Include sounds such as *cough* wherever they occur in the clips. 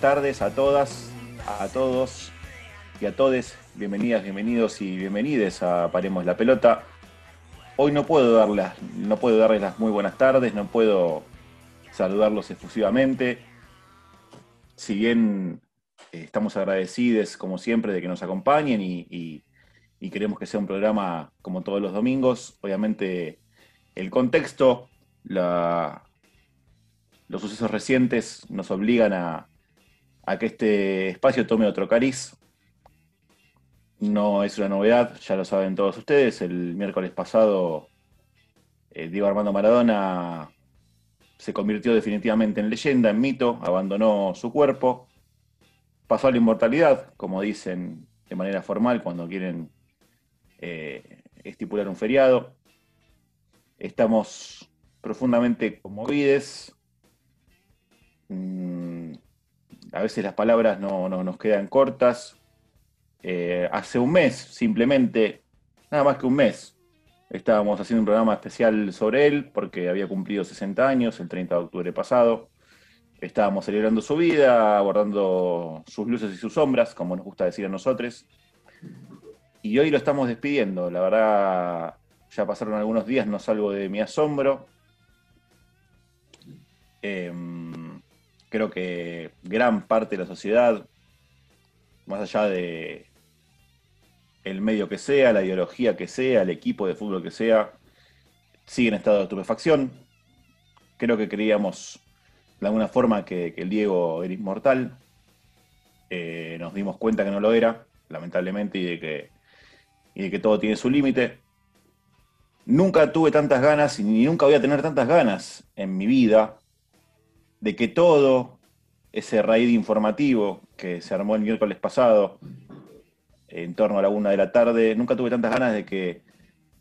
tardes a todas, a todos y a todes. Bienvenidas, bienvenidos y bienvenides a Paremos la Pelota. Hoy no puedo darles, no puedo darles las muy buenas tardes, no puedo saludarlos efusivamente. Si bien eh, estamos agradecidos, como siempre, de que nos acompañen y, queremos que sea un programa como todos los domingos, obviamente el contexto, los sucesos recientes nos obligan a, que este espacio tome otro cariz. No es una novedad, ya lo saben todos ustedes. El miércoles pasado, eh, Diego Armando Maradona se convirtió definitivamente en leyenda, en mito, abandonó su cuerpo, pasó a la inmortalidad, como dicen de manera formal cuando quieren eh, estipular un feriado. Estamos profundamente conmovidos. Mm, a veces las palabras no, nos quedan cortas. Eh, hace un mes, simplemente, nada más que un mes, estábamos haciendo un programa especial sobre él porque había cumplido 60 años el 30 de octubre pasado. Estábamos celebrando su vida, abordando sus luces y sus sombras, como nos gusta decir a nosotros. Y hoy lo estamos despidiendo. La verdad, ya pasaron algunos días, no salgo de mi asombro. Em, creo que gran parte de la sociedad, más allá de el medio que sea, la ideología que sea, el equipo de fútbol que sea, sigue en estado de estupefacción. Creo que creíamos de alguna forma que, el Diego era inmortal. Eh, nos dimos cuenta que no lo era, lamentablemente, y de que, y de que todo tiene su límite. Nunca tuve tantas ganas y ni nunca voy a tener tantas ganas en mi vida de que todo ese raíz informativo que se armó el miércoles pasado en torno a la una de la tarde, nunca tuve tantas ganas de que,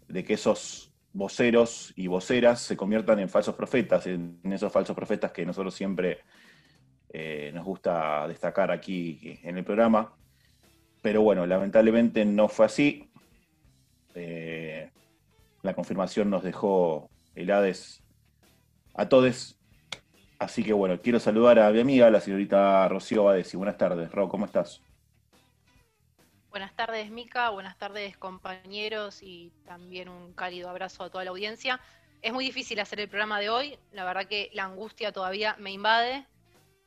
de que esos voceros y voceras se conviertan en falsos profetas, en esos falsos profetas que nosotros siempre eh, nos gusta destacar aquí en el programa. Pero bueno, lamentablemente no fue así. Eh, la confirmación nos dejó helades a todos. Así que bueno, quiero saludar a mi amiga, la señorita Rocío Badesi. Buenas tardes, Ro, ¿cómo estás? Buenas tardes, Mica. Buenas tardes, compañeros, y también un cálido abrazo a toda la audiencia. Es muy difícil hacer el programa de hoy. La verdad que la angustia todavía me invade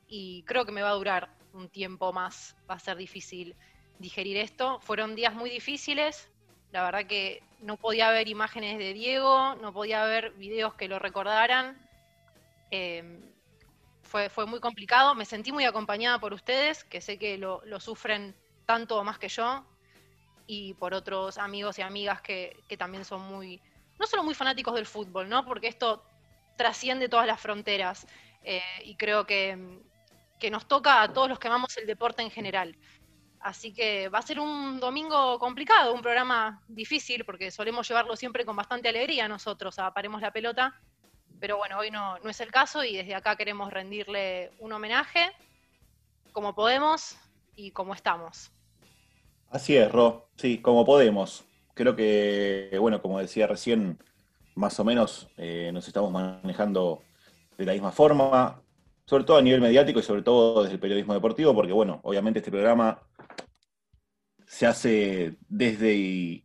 y creo que me va a durar un tiempo más. Va a ser difícil digerir esto. Fueron días muy difíciles. La verdad que no podía ver imágenes de Diego, no podía ver videos que lo recordaran. Em, fue, fue, muy complicado. Me sentí muy acompañada por ustedes, que sé que lo, sufren tanto o más que yo, y por otros amigos y amigas que, también son muy, no solo muy fanáticos del fútbol, ¿no? Porque esto trasciende todas las fronteras eh, y creo que, que nos toca a todos los que amamos el deporte en general. Así que va a ser un domingo complicado, un programa difícil, porque solemos llevarlo siempre con bastante alegría nosotros a Paremos la Pelota. Pero bueno, hoy no, no es el caso y desde acá queremos rendirle un homenaje como podemos y como estamos. Así es, Ro, sí, como podemos. Creo que, bueno, como decía recién, más o menos eh, nos estamos manejando de la misma forma sobre todo a nivel mediático y sobre todo desde el periodismo deportivo, porque bueno, obviamente este programa se hace desde y,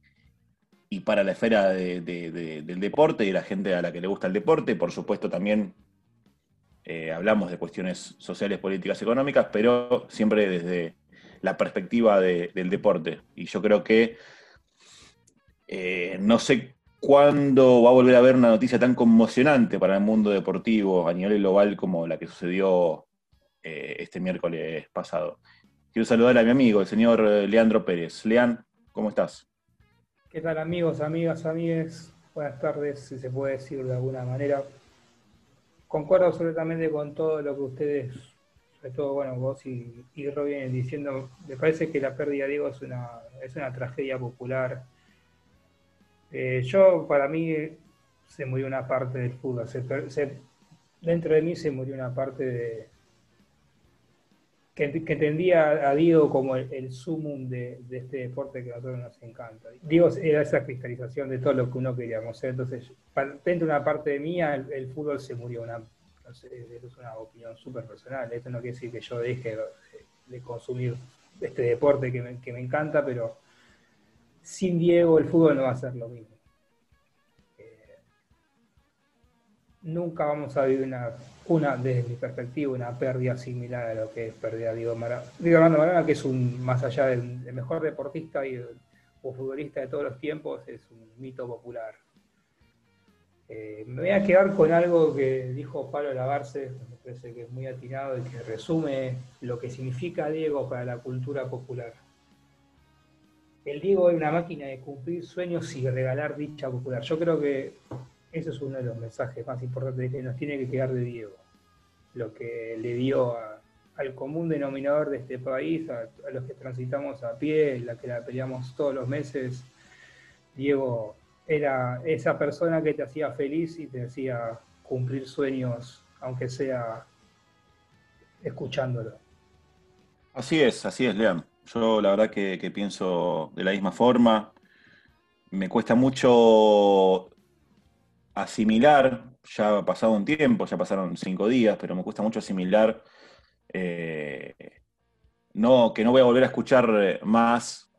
para la esfera del deporte y la gente a la que le gusta el deporte, por supuesto también eh, hablamos de cuestiones sociales, políticas, económicas, pero siempre desde la perspectiva del deporte. Y yo creo que eh, no sé ¿Cuándo va a volver a haber una noticia tan conmocionante para el mundo deportivo a nivel global como la que sucedió eh, este miércoles pasado? Quiero saludar a mi amigo, el señor Leandro Pérez. Lean, ¿cómo estás? ¿Qué tal amigos, amigas, amigues? Buenas tardes, si se puede decir de alguna manera. Concuerdo absolutamente con todo lo que ustedes, sobre todo bueno, vos y, y diciendo. Me parece que la pérdida de Diego es una, es una tragedia popular eh, yo, para mí, se murió una parte del fútbol. dentro de mí se murió una parte de, que, entendía a Diego como el, sumum de, este deporte que a nosotros nos encanta. Diego era esa cristalización de todo lo que uno queríamos. Entonces, dentro de una parte de mí, el, fútbol se murió. Una, eso es una opinión súper personal. Esto no quiere decir que yo deje de, consumir este deporte que me, que me, encanta, pero sin Diego el fútbol no va a ser lo mismo. Nunca vamos a vivir una, desde mi perspectiva, una pérdida similar a lo que es pérdida Diego Maradona. Diego Maradona, que es un, más allá del, mejor deportista y o futbolista de todos los tiempos, es un mito popular eh, me voy a quedar con algo que dijo Pablo Lavarce, me parece que es muy atinado y que resume lo que significa Diego para la cultura popular. El Diego es una máquina de cumplir sueños y regalar dicha popular. Yo creo que ese es uno de los mensajes más importantes que nos tiene que quedar de Diego. Lo que le dio al común denominador de este país, a, a los que transitamos a pie, la que la peleamos todos los meses. Diego era esa persona que te hacía feliz y te hacía cumplir sueños, aunque sea escuchándolo. Así es, así es, Lean. Yo la verdad que, pienso de la misma forma. Me cuesta mucho asimilar, ya ha pasado un tiempo, ya pasaron cinco días, pero me cuesta mucho asimilar eh, no, que no voy a volver a escuchar más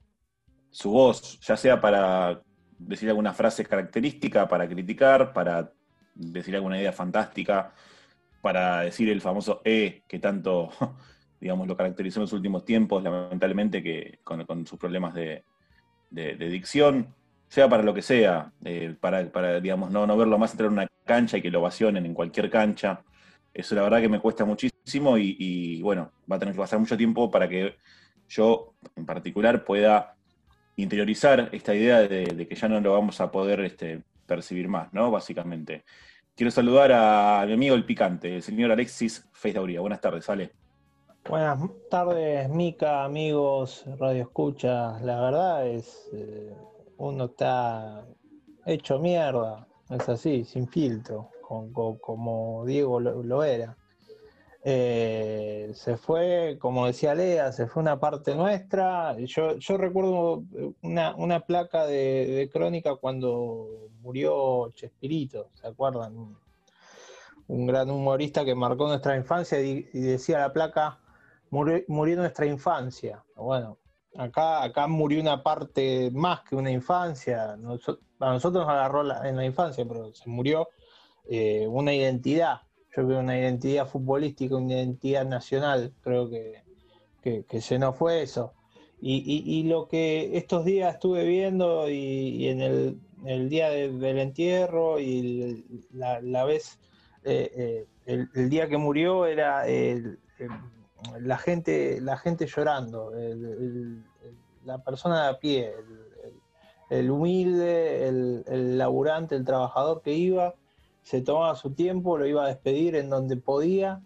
su voz, ya sea para decir alguna frase característica para criticar, para decir alguna idea fantástica, para decir el famoso E que tanto, *laughs* digamos, lo caracterizó en los últimos tiempos, lamentablemente, que con, sus problemas de, dicción, sea para lo que sea, eh, para, digamos, no, no verlo más entrar en una cancha y que lo ovacionen en cualquier cancha. Eso la verdad que me cuesta muchísimo y, bueno, va a tener que pasar mucho tiempo para que yo en particular pueda interiorizar esta idea de, que ya no lo vamos a poder este, percibir más, ¿no? Básicamente. Quiero saludar a mi amigo el picante, el señor Alexis Feidauría. Buenas tardes, Ale. Buenas tardes, Mica, amigos, Radio Escucha. La verdad es, eh, uno está hecho mierda, es así, sin filtro, como Diego lo era. Eh, se fue, como decía Lea, se fue una parte nuestra. Yo, yo recuerdo una, placa de, crónica cuando murió Chespirito, ¿se acuerdan? Un, gran humorista que marcó nuestra infancia y, decía la placa, murió, nuestra infancia. Bueno, acá, acá murió una parte más que una infancia. a nosotros nos agarró en la infancia, pero se murió eh, una identidad yo creo una identidad futbolística, una identidad nacional, creo que, se nos fue eso. Y, lo que estos días estuve viendo y, en el, día del entierro y la, vez, eh, eh, el, día que murió era la, gente, la gente llorando, la persona de a pie, el, humilde, el laburante, el trabajador que iba se tomaba su tiempo, lo iba a despedir en donde podía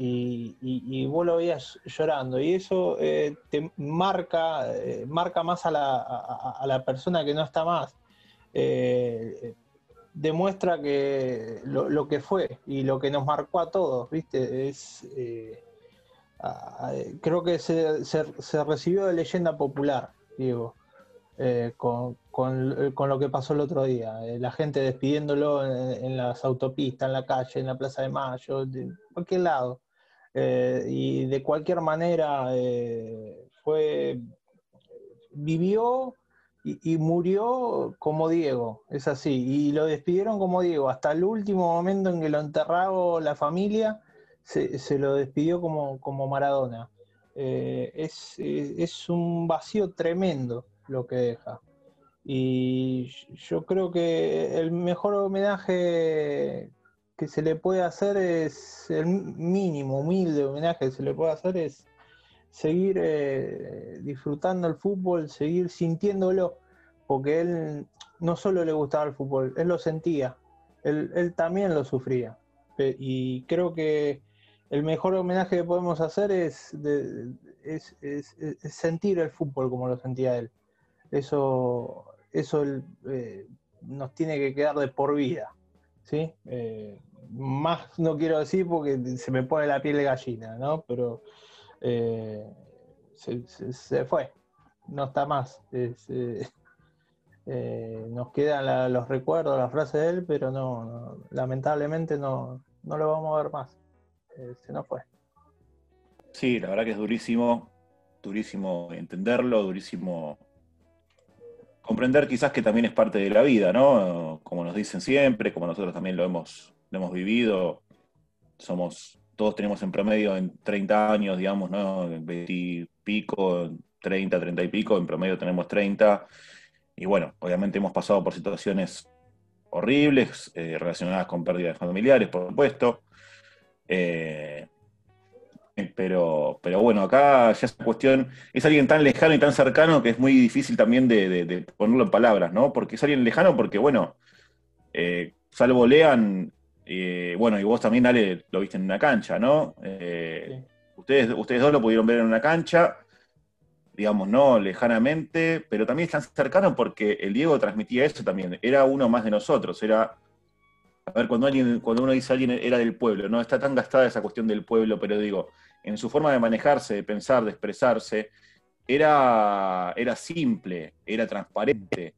y, vos lo veías llorando. Y eso eh, te marca, eh, marca más a la, a, la, persona que no está más. Eh, demuestra que lo, que fue y lo que nos marcó a todos, ¿viste? Es, creo que se, se, recibió de leyenda popular, Diego. Eh, con, con, con, lo que pasó el otro día. Eh, la gente despidiéndolo en, las autopistas, en la calle, en la Plaza de Mayo, de cualquier lado. Eh, y de cualquier manera fue vivió y, murió como Diego, es así. Y lo despidieron como Diego. Hasta el último momento en que lo enterraba la familia, se, lo despidió como, como Maradona. es, es un vacío tremendo lo que deja. Y yo creo que el mejor homenaje que se le puede hacer es, el mínimo, humilde homenaje que se le puede hacer es seguir eh, disfrutando el fútbol, seguir sintiéndolo, porque él no solo le gustaba el fútbol, él lo sentía, él, también lo sufría. Y creo que el mejor homenaje que podemos hacer es, es sentir el fútbol como lo sentía él eso, eso eh, nos tiene que quedar de por vida. ¿sí? Eh, más no quiero decir porque se me pone la piel de gallina, ¿no? Pero eh, se, fue, no está más. nos quedan los recuerdos, las frases de él, pero no, lamentablemente no, no lo vamos a ver más. Eh, se nos fue. Sí, la verdad que es durísimo, durísimo entenderlo, durísimo comprender quizás que también es parte de la vida, ¿no? Como nos dicen siempre, como nosotros también lo hemos, lo hemos vivido, somos, todos tenemos en promedio en 30 años, digamos, ¿no? 20 y pico, 30, 30 y pico, en promedio tenemos 30. Y bueno, obviamente hemos pasado por situaciones horribles, eh, relacionadas con pérdidas familiares, por supuesto. Eh, pero, pero bueno, acá ya es cuestión, es alguien tan lejano y tan cercano que es muy difícil también de, ponerlo en palabras, ¿no? Porque es alguien lejano porque, bueno, eh, salvo Lean, eh, bueno, y vos también, Ale, lo viste en una cancha, ¿no? Eh, ustedes, ustedes dos lo pudieron ver en una cancha, digamos, no lejanamente, pero también es tan cercano porque el Diego transmitía eso también, era uno más de nosotros, era a ver, cuando, alguien, cuando uno dice alguien era del pueblo, no está tan gastada esa cuestión del pueblo, pero digo, en su forma de manejarse, de pensar, de expresarse, era, era simple, era transparente.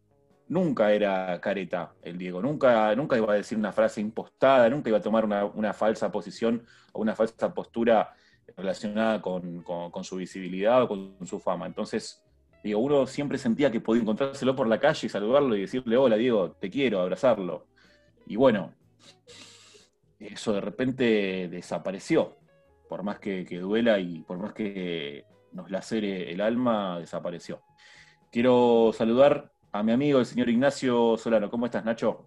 Nunca era careta el Diego, nunca, nunca iba a decir una frase impostada, nunca iba a tomar una, falsa posición o una falsa postura relacionada con, su visibilidad o con su fama. Entonces, digo, uno siempre sentía que podía encontrárselo por la calle y saludarlo y decirle, hola Diego, te quiero, abrazarlo. Y bueno, eso de repente desapareció por más que, duela y por más que nos lacere el alma, desapareció. Quiero saludar a mi amigo, el señor Ignacio Solano. ¿Cómo estás, Nacho?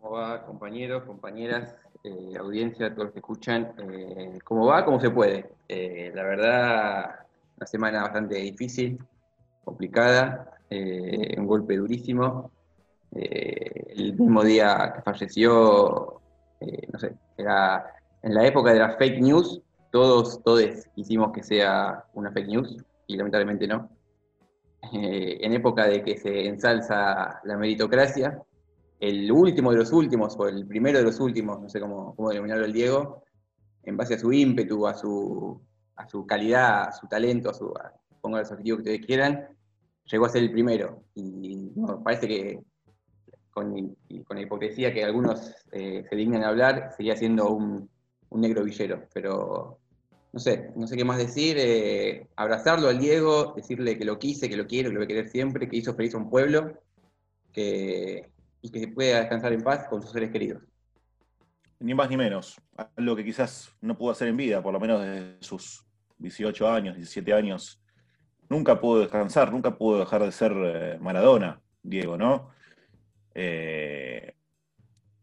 ¿Cómo va, compañeros, compañeras, eh, audiencia, todos los que escuchan? Eh, ¿Cómo va? ¿Cómo se puede? Eh, la verdad, una semana bastante difícil, complicada, un golpe durísimo. El mismo día que falleció, no sé, era en la época de las fake news, todos, todos quisimos que sea una fake news, y lamentablemente no. Eh, en época de que se ensalza la meritocracia, el último de los últimos, o el primero de los últimos, no sé cómo, cómo denominarlo el Diego, en base a su ímpetu, a su, a su calidad, a su talento, a su, pongan los objetivos que ustedes quieran, llegó a ser el primero. Y parece que con, con, la hipocresía que algunos eh, se dignan a hablar, seguía siendo un, un negro villero, pero no sé, no sé qué más decir, eh, abrazarlo al Diego, decirle que lo quise, que lo quiero, que lo voy a querer siempre, que hizo feliz a un pueblo, que, y que pueda descansar en paz con sus seres queridos. Ni más ni menos, algo que quizás no pudo hacer en vida, por lo menos desde sus 18 años, 17 años, nunca pudo descansar, nunca pudo dejar de ser eh, Maradona, Diego, ¿no? Eh,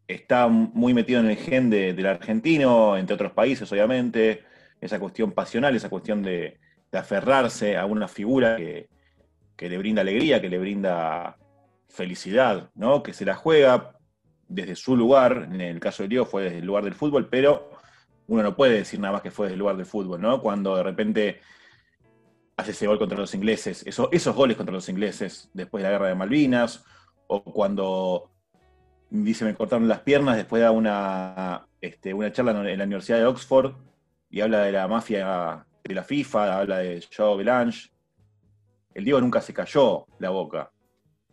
está muy metido en el gen del argentino, entre otros países, obviamente, esa cuestión pasional, esa cuestión de, aferrarse a una figura que, le brinda alegría, que le brinda felicidad, ¿no? Que se la juega desde su lugar, en el caso de Diego fue desde el lugar del fútbol, pero uno no puede decir nada más que fue desde el lugar del fútbol, ¿no? Cuando de repente hace ese gol contra los ingleses, esos goles contra los ingleses después de la guerra de Malvinas, o cuando dice, me cortaron las piernas, después da una, este, una charla en la Universidad de Oxford y habla de la mafia de la FIFA, habla de Joe Belange. El Diego nunca se cayó la boca.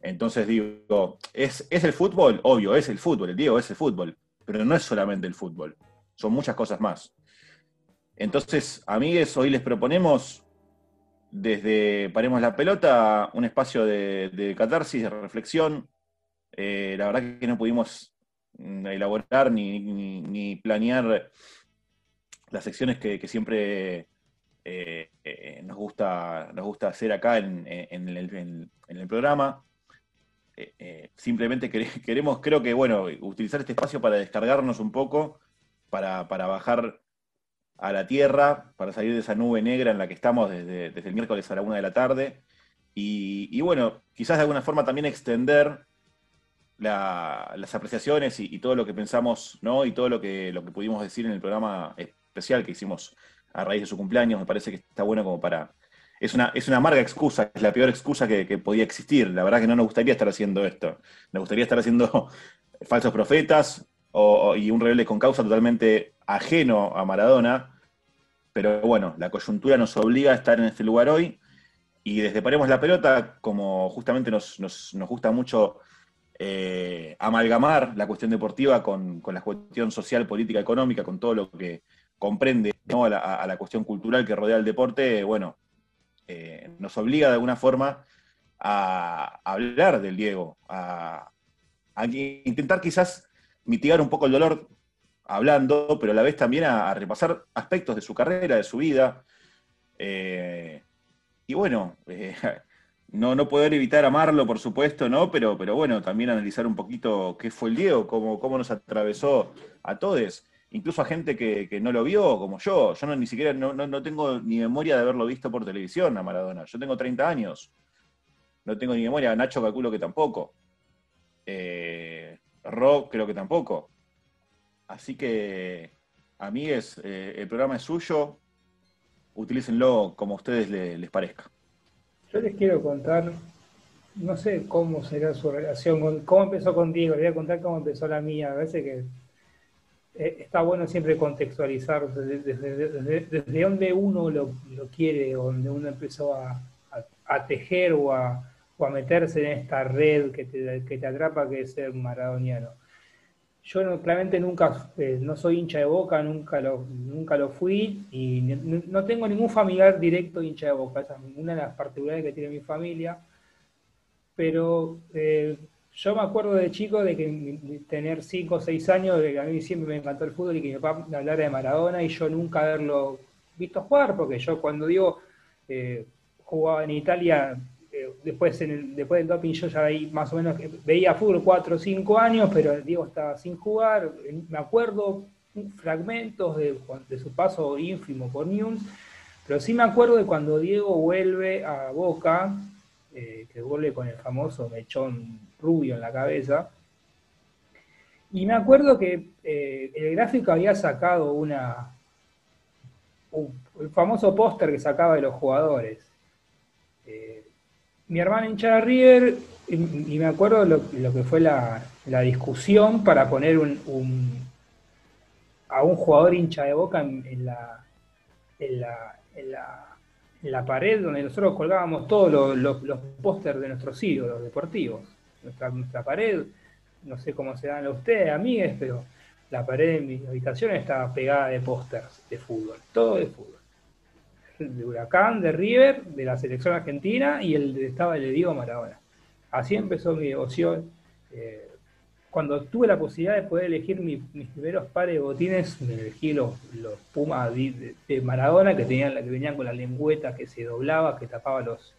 Entonces digo, ¿es, ¿es el fútbol? Obvio, es el fútbol, el Diego es el fútbol, pero no es solamente el fútbol, son muchas cosas más. Entonces, amigues, hoy les proponemos desde Paremos la Pelota un espacio de, catarsis, de reflexión, eh, la verdad que no pudimos mm, elaborar ni, planear las secciones que, siempre eh, eh, nos, gusta, nos gusta hacer acá en, el, programa. simplemente queremos, creo que, bueno, utilizar este espacio para descargarnos un poco, para, bajar a la tierra, para salir de esa nube negra en la que estamos desde, el miércoles a la una de la tarde. y bueno, quizás de alguna forma también extender las apreciaciones y, todo lo que pensamos, ¿no? Y todo lo que, lo que pudimos decir en el programa especial que hicimos a raíz de su cumpleaños, me parece que está bueno como para. Es una, es una amarga excusa, es la peor excusa que, podía existir. La verdad que no nos gustaría estar haciendo esto. Nos gustaría estar haciendo *laughs* falsos profetas y un rebelde con causa totalmente ajeno a Maradona. Pero bueno, la coyuntura nos obliga a estar en este lugar hoy. Y desde Paremos la Pelota, como justamente nos, nos, nos gusta mucho eh, amalgamar la cuestión deportiva con, la cuestión social, política, económica, con todo lo que comprende a, la, cuestión cultural que rodea el deporte, bueno, eh, nos obliga de alguna forma a, hablar del Diego, a, intentar quizás mitigar un poco el dolor hablando, pero a la vez también a, repasar aspectos de su carrera, de su vida. Eh, y bueno, *laughs* no, no poder evitar amarlo, por supuesto, ¿no? Pero, pero bueno, también analizar un poquito qué fue el Diego, cómo, cómo nos atravesó a todos, incluso a gente que, no lo vio, como yo. Yo no, ni siquiera no, tengo ni memoria de haberlo visto por televisión a Maradona. Yo tengo 30 años. No tengo ni memoria. Nacho calculo que tampoco. Eh, Ro creo que tampoco. Así que, amigues, eh, el programa es suyo. Utilícenlo como a ustedes les parezca. Yo les quiero contar, no sé cómo será su relación, con, cómo empezó con Diego, les voy a contar cómo empezó la mía. A veces que eh, está bueno siempre contextualizar desde, donde uno lo, quiere, donde uno empezó a, tejer o a, meterse en esta red que te, que te atrapa, que es ser maradoniano. Yo claramente nunca, eh, no soy hincha de Boca, nunca lo, nunca lo fui y no tengo ningún familiar directo hincha de Boca. Esa es una de las particularidades que tiene mi familia. Pero eh, yo me acuerdo de chico de que tener 5 o 6 años, de que a mí siempre me encantó el fútbol y que mi papá me hablara de Maradona y yo nunca haberlo visto jugar, porque yo cuando digo eh, jugaba en Italia después, después del doping yo ya ahí más o menos veía fútbol 4 o 5 años, pero Diego estaba sin jugar. Me acuerdo fragmentos de, su paso ínfimo por News, pero sí me acuerdo de cuando Diego vuelve a Boca, eh, que vuelve con el famoso mechón rubio en la cabeza. Y me acuerdo que eh, el gráfico había sacado una, el famoso póster que sacaba de los jugadores. Eh, mi hermana hincha de River, y, me acuerdo lo, lo que fue la, discusión para poner un, a un jugador hincha de boca en, la, en, la, en, la, pared donde nosotros colgábamos todos los, los, pósters de nuestros ídolos deportivos. Nuestra, nuestra pared, no sé cómo se dan a ustedes, amigues, pero la pared de mi habitación estaba pegada de pósters de fútbol, todo de fútbol de Huracán, de River, de la selección argentina y el de, estaba el de Diego Maradona. Así empezó mi devoción. Eh, cuando tuve la posibilidad de poder elegir mis primeros pares de botines, me elegí los, los Pumas de, Maradona que tenían que venían con la lengüeta que se doblaba, que tapaba los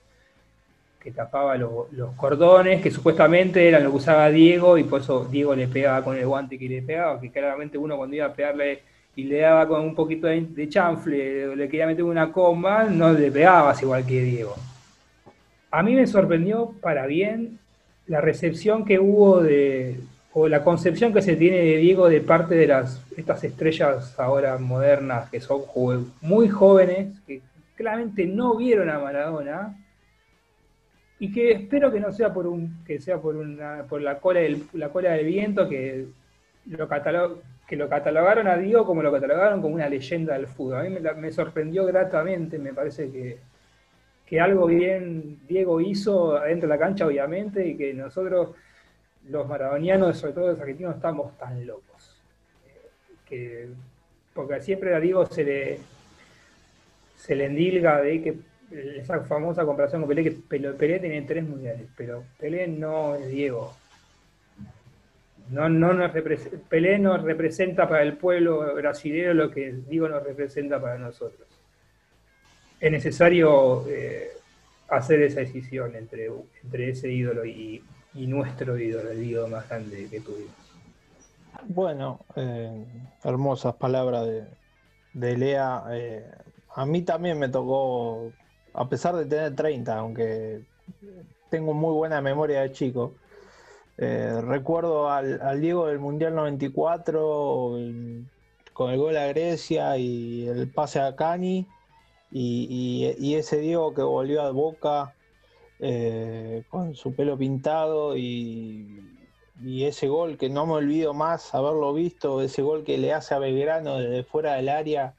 que tapaba los cordones, que supuestamente eran lo que usaba Diego, y por eso Diego le pegaba con el guante que le pegaba, que claramente uno cuando iba a pegarle y le daba con un poquito de, chanfle, le quería meter una coma, no le pegabas igual que Diego. A mí me sorprendió para bien la recepción que hubo de, o la concepción que se tiene de Diego de parte de las estas estrellas ahora modernas que son muy jóvenes, que claramente no vieron a Maradona y que espero que no sea por un que sea por una por la cola del, la cola del viento que lo catalog, que lo catalogaron a Diego como lo catalogaron como una leyenda del fútbol. A mí me, sorprendió gratamente, me parece que, que, algo bien Diego hizo adentro de la cancha, obviamente, y que nosotros, los maradonianos, sobre todo los argentinos, estamos tan locos. Que, porque siempre a Diego se le, se le endilga de que esa famosa comparación con Pelé, que Pelé tiene tres mundiales, pero Pelé no es Diego. No, no nos Pelé nos representa para el pueblo brasileño lo que Diego nos representa para nosotros. Es necesario eh, hacer esa decisión entre, entre ese ídolo y, nuestro ídolo, el ídolo más grande que tuvimos. Bueno, eh, hermosas palabras de, de Lea. Eh, a mí también me tocó, a pesar de tener 30, aunque tengo muy buena memoria de chico, eh, recuerdo al, Diego del Mundial 94 con el gol a Grecia y el pase a Cani y, ese Diego que volvió a Boca eh, con su pelo pintado y, ese gol que no me olvido más haberlo visto, ese gol que le hace a Belgrano desde fuera del área.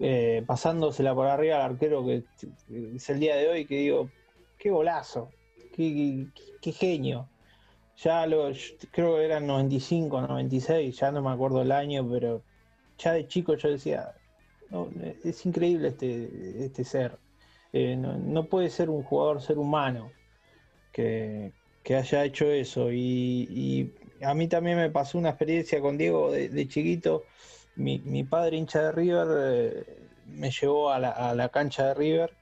Eh, pasándosela por arriba al arquero que, es el día de hoy que digo, qué golazo, qué genio. Ya lo, creo que eran 95, 96, ya no me acuerdo el año, pero ya de chico yo decía, es increíble este, este ser. Eh, no, puede ser un jugador ser humano que, haya hecho eso. Y, a mí también me pasó una experiencia con Diego de, chiquito. Mi, padre, hincha de River, eh, me llevó a la, cancha de River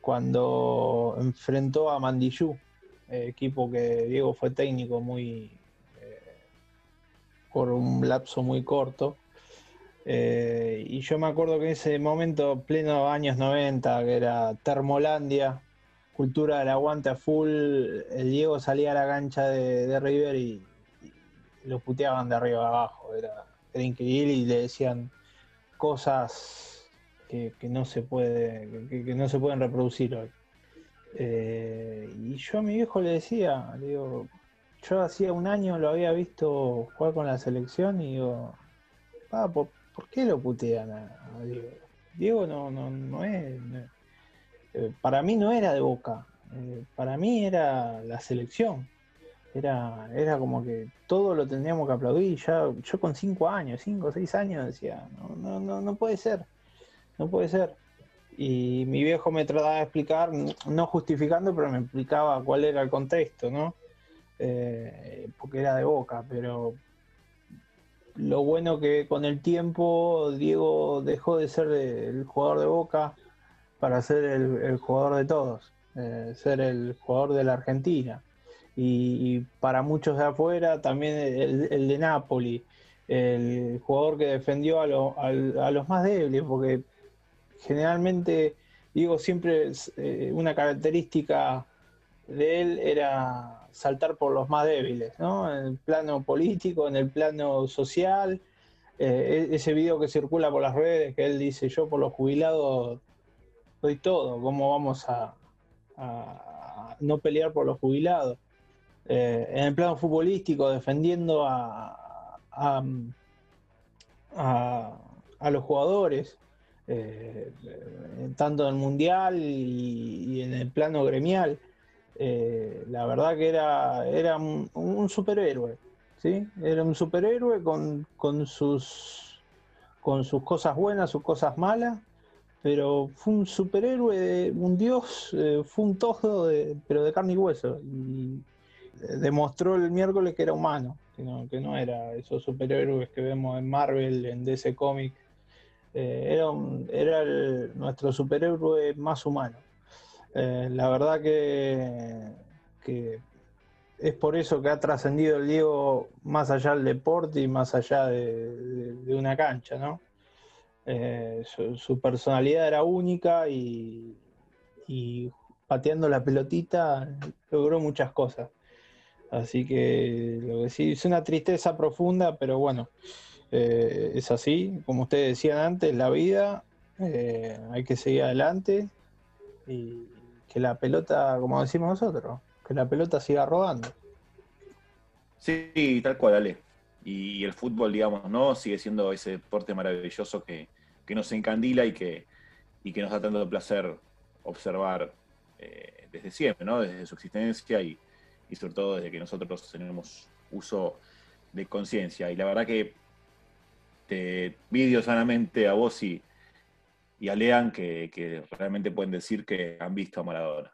cuando enfrentó a Mandillú, equipo que Diego fue técnico muy por un lapso muy corto. Eh, y yo me acuerdo que en ese momento, pleno años 90, que era Termolandia, cultura del aguante a full, el Diego salía a la cancha de, River y, lo puteaban de arriba a abajo. Era, increíble y le decían cosas que, no se puede, que, no se pueden reproducir hoy. Eh, y yo a mi viejo le decía, digo, yo hacía un año lo había visto jugar con la selección y digo, ah, por, ¿Por qué lo putean a, Diego? Diego no, no, no es. Eh, para mí no era de boca. Eh, para mí era la selección. Era, era como que todo lo tendríamos que aplaudir. Ya, yo con cinco años, cinco o seis años decía, no, no, no, no puede ser. No puede ser. Y mi viejo me trataba de explicar, no justificando, pero me explicaba cuál era el contexto, ¿no? Eh, porque era de boca, pero lo bueno que con el tiempo Diego dejó de ser el jugador de Boca para ser el, jugador de todos, eh, ser el jugador de la Argentina. Y, para muchos de afuera también el, de Napoli, el jugador que defendió a, los más débiles, porque generalmente, digo, siempre eh, una característica de él era saltar por los más débiles, ¿no? En el plano político, en el plano social. Eh, e-, ese video que circula por las redes, que él dice, yo por los jubilados doy todo, ¿cómo vamos a, no pelear por los jubilados? Eh, en el plano futbolístico, defendiendo a, a, los jugadores, eh, tanto en el mundial y en el plano gremial. Eh, la verdad que era, era un, superhéroe, ¿sí? Era un superhéroe con, sus, con sus cosas buenas, sus cosas malas, pero fue un superhéroe, un dios, eh, fue un todo, pero de carne y hueso. Y demostró el miércoles que era humano, que no, era esos superhéroes que vemos en Marvel, en DC Comics. Eh, era, nuestro superhéroe más humano. Eh, la verdad que, es por eso que ha trascendido el Diego más allá del deporte y más allá de, una cancha, ¿no? Eh, su, personalidad era única y, pateando la pelotita logró muchas cosas. Así que lo que sí, es una tristeza profunda, pero bueno, eh, es así. Como ustedes decían antes, la vida, hay que seguir adelante y, que la pelota, como decimos nosotros, que la pelota siga rodando. Sí, tal cual, Ale. Y, el fútbol, digamos, ¿no? Sigue siendo ese deporte maravilloso que, nos encandila y que, y que nos da tanto placer observar eh, desde siempre, ¿no? Desde su existencia y, sobre todo desde que nosotros tenemos uso de conciencia. Y la verdad que te vídeo sanamente a vos y y alean que, que realmente pueden decir que han visto a Maradona.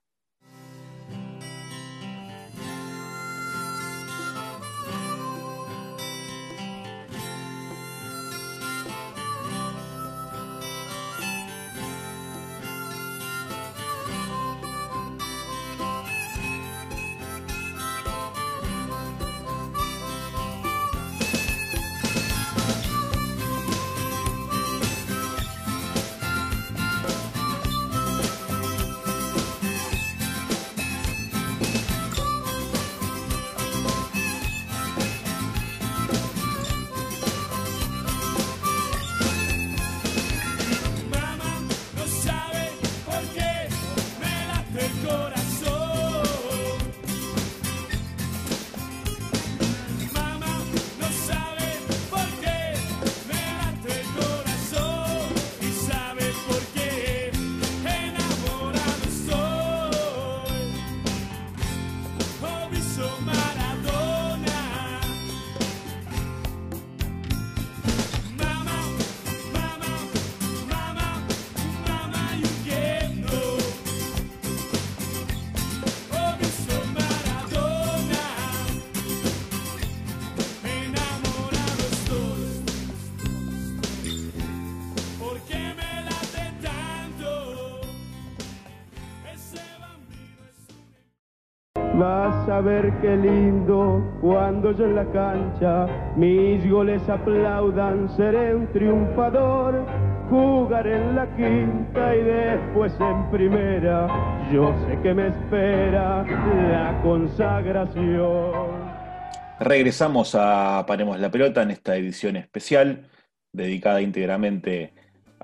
A ver qué lindo cuando yo en la cancha mis goles aplaudan, seré un triunfador. Jugaré en la quinta y después en primera. Yo sé que me espera la consagración. Regresamos a Paremos la Pelota en esta edición especial dedicada íntegramente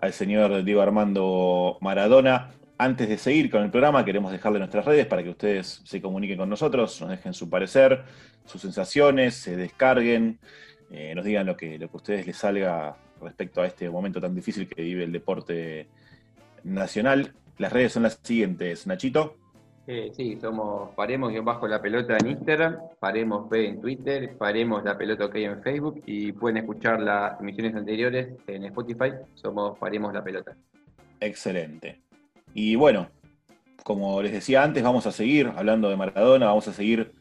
al señor Diego Armando Maradona. Antes de seguir con el programa, queremos dejarle nuestras redes para que ustedes se comuniquen con nosotros, nos dejen su parecer, sus sensaciones, se descarguen, eh, nos digan lo que, lo que a ustedes les salga respecto a este momento tan difícil que vive el deporte nacional. Las redes son las siguientes, Nachito. Eh, sí, somos Paremos bajo la pelota en Instagram, Paremos B en Twitter, Paremos la pelota OK en Facebook y pueden escuchar las emisiones anteriores en Spotify, somos Paremos la pelota. Excelente. Y bueno, como les decía antes, vamos a seguir hablando de Maradona, vamos a seguir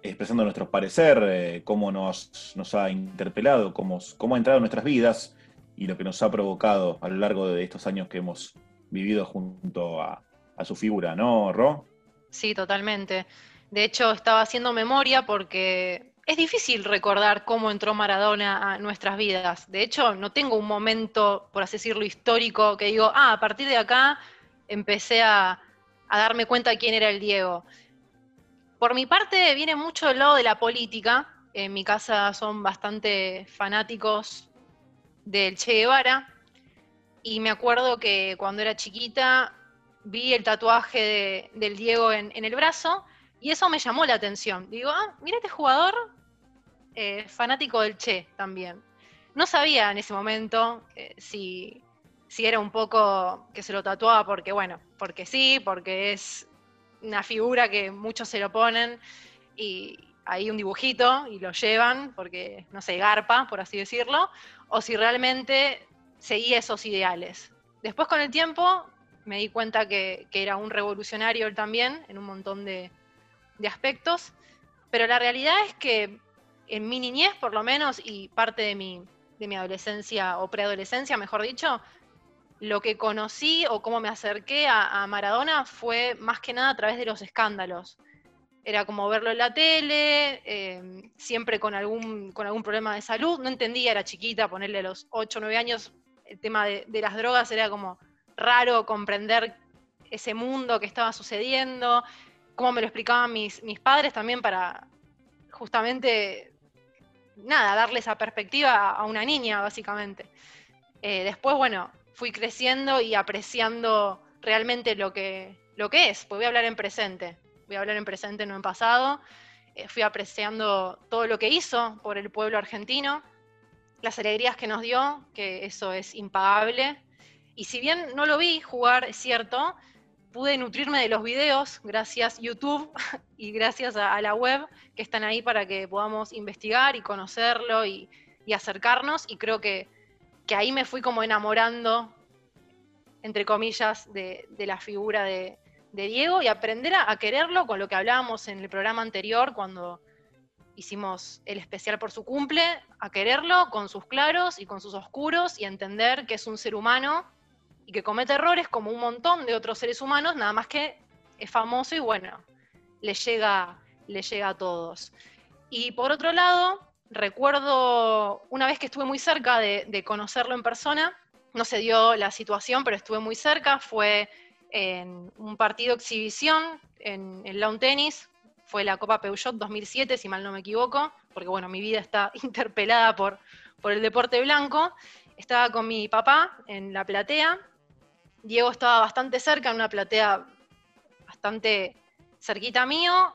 expresando nuestros parecer, eh, cómo nos, nos, ha interpelado, cómo, cómo ha entrado en nuestras vidas y lo que nos ha provocado a lo largo de estos años que hemos vivido junto a, a su figura, ¿no, Ro? Sí, totalmente. De hecho, estaba haciendo memoria porque es difícil recordar cómo entró Maradona a nuestras vidas. De hecho, no tengo un momento, por así decirlo, histórico que digo, ah, a partir de acá empecé a, darme cuenta de quién era el Diego. Por mi parte, viene mucho del lado de la política. En mi casa son bastante fanáticos del Che Guevara. Y me acuerdo que cuando era chiquita vi el tatuaje del Diego en, el brazo y eso me llamó la atención. Digo, ah, mira este jugador eh, fanático del Che también. No sabía en ese momento eh, si, si era un poco que se lo tatuaba porque, bueno, porque sí, porque es una figura que muchos se lo ponen y hay un dibujito y lo llevan porque, no sé, garpa, por así decirlo, o si realmente seguía esos ideales. Después con el tiempo me di cuenta que, era un revolucionario también en un montón de, de aspectos, pero la realidad es que en mi niñez, por lo menos, y parte de mi, de mi adolescencia o preadolescencia, mejor dicho, lo que conocí o cómo me acerqué a, Maradona fue más que nada a través de los escándalos. Era como verlo en la tele, eh, siempre con algún, con algún problema de salud. No entendía, era chiquita, ponerle a los 8 o 9 años, el tema de, las drogas era como raro comprender ese mundo que estaba sucediendo, cómo me lo explicaban mis, mis padres también para justamente, nada, darle esa perspectiva a una niña, básicamente. Eh, después, bueno, fui creciendo y apreciando realmente lo que, lo que es, pues voy a hablar en presente, voy a hablar en presente, no en pasado. Eh, fui apreciando todo lo que hizo por el pueblo argentino, las alegrías que nos dio, que eso es impagable. Y si bien no lo vi jugar, es cierto, pude nutrirme de los videos gracias YouTube *laughs* y gracias a, la web que están ahí para que podamos investigar y conocerlo y, y acercarnos. Y creo que que ahí me fui como enamorando, entre comillas, de, la figura de, Diego y aprender a, quererlo con lo que hablábamos en el programa anterior cuando hicimos el especial por su cumple, a quererlo con sus claros y con sus oscuros y entender que es un ser humano y que comete errores como un montón de otros seres humanos, nada más que es famoso y bueno, le llega, le llega a todos. Y por otro lado, recuerdo una vez que estuve muy cerca de, conocerlo en persona, no se dio la situación, pero estuve muy cerca, fue en un partido exhibición en el lawn tennis, fue la Copa Peugeot 2007, si mal no me equivoco, porque bueno, mi vida está *laughs* interpelada por, por el deporte blanco. Estaba con mi papá en la platea, Diego estaba bastante cerca, en una platea bastante cerquita mío,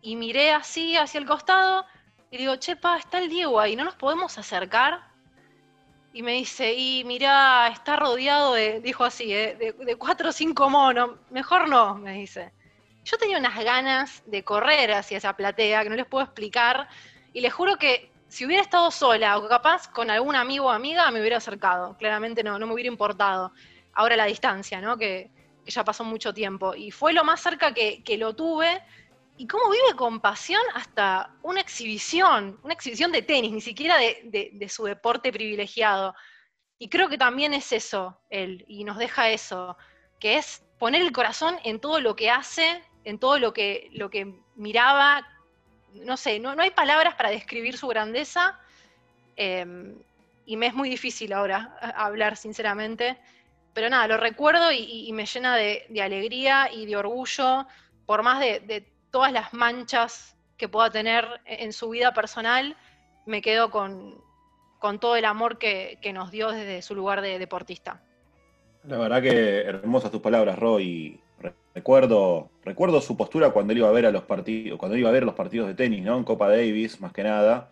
y miré así hacia el costado y digo, chepa, está el Diego ahí, ¿no nos podemos acercar? Y me dice, y mira, está rodeado de, dijo así, ¿eh? de, cuatro o cinco monos, mejor no, me dice. Yo tenía unas ganas de correr hacia esa platea que no les puedo explicar, y les juro que si hubiera estado sola o capaz con algún amigo o amiga me hubiera acercado, claramente no, no me hubiera importado. Ahora la distancia, ¿no? Que, ya pasó mucho tiempo. Y fue lo más cerca que, que lo tuve, y cómo vive con pasión hasta una exhibición, una exhibición de tenis, ni siquiera de, su deporte privilegiado. Y creo que también es eso él, y nos deja eso, que es poner el corazón en todo lo que hace, en todo lo que, lo que miraba. No sé, no, hay palabras para describir su grandeza. Em, y me es muy difícil ahora hablar, sinceramente. Pero nada, lo recuerdo y, me llena de, alegría y de orgullo, por más de, todas las manchas que pueda tener en su vida personal, me quedo con, todo el amor que, nos dio desde su lugar de deportista. La verdad que hermosas tus palabras, Roy. Recuerdo, recuerdo su postura cuando él iba a ver a los partidos, cuando iba a ver los partidos de tenis, ¿no? En Copa Davis, más que nada.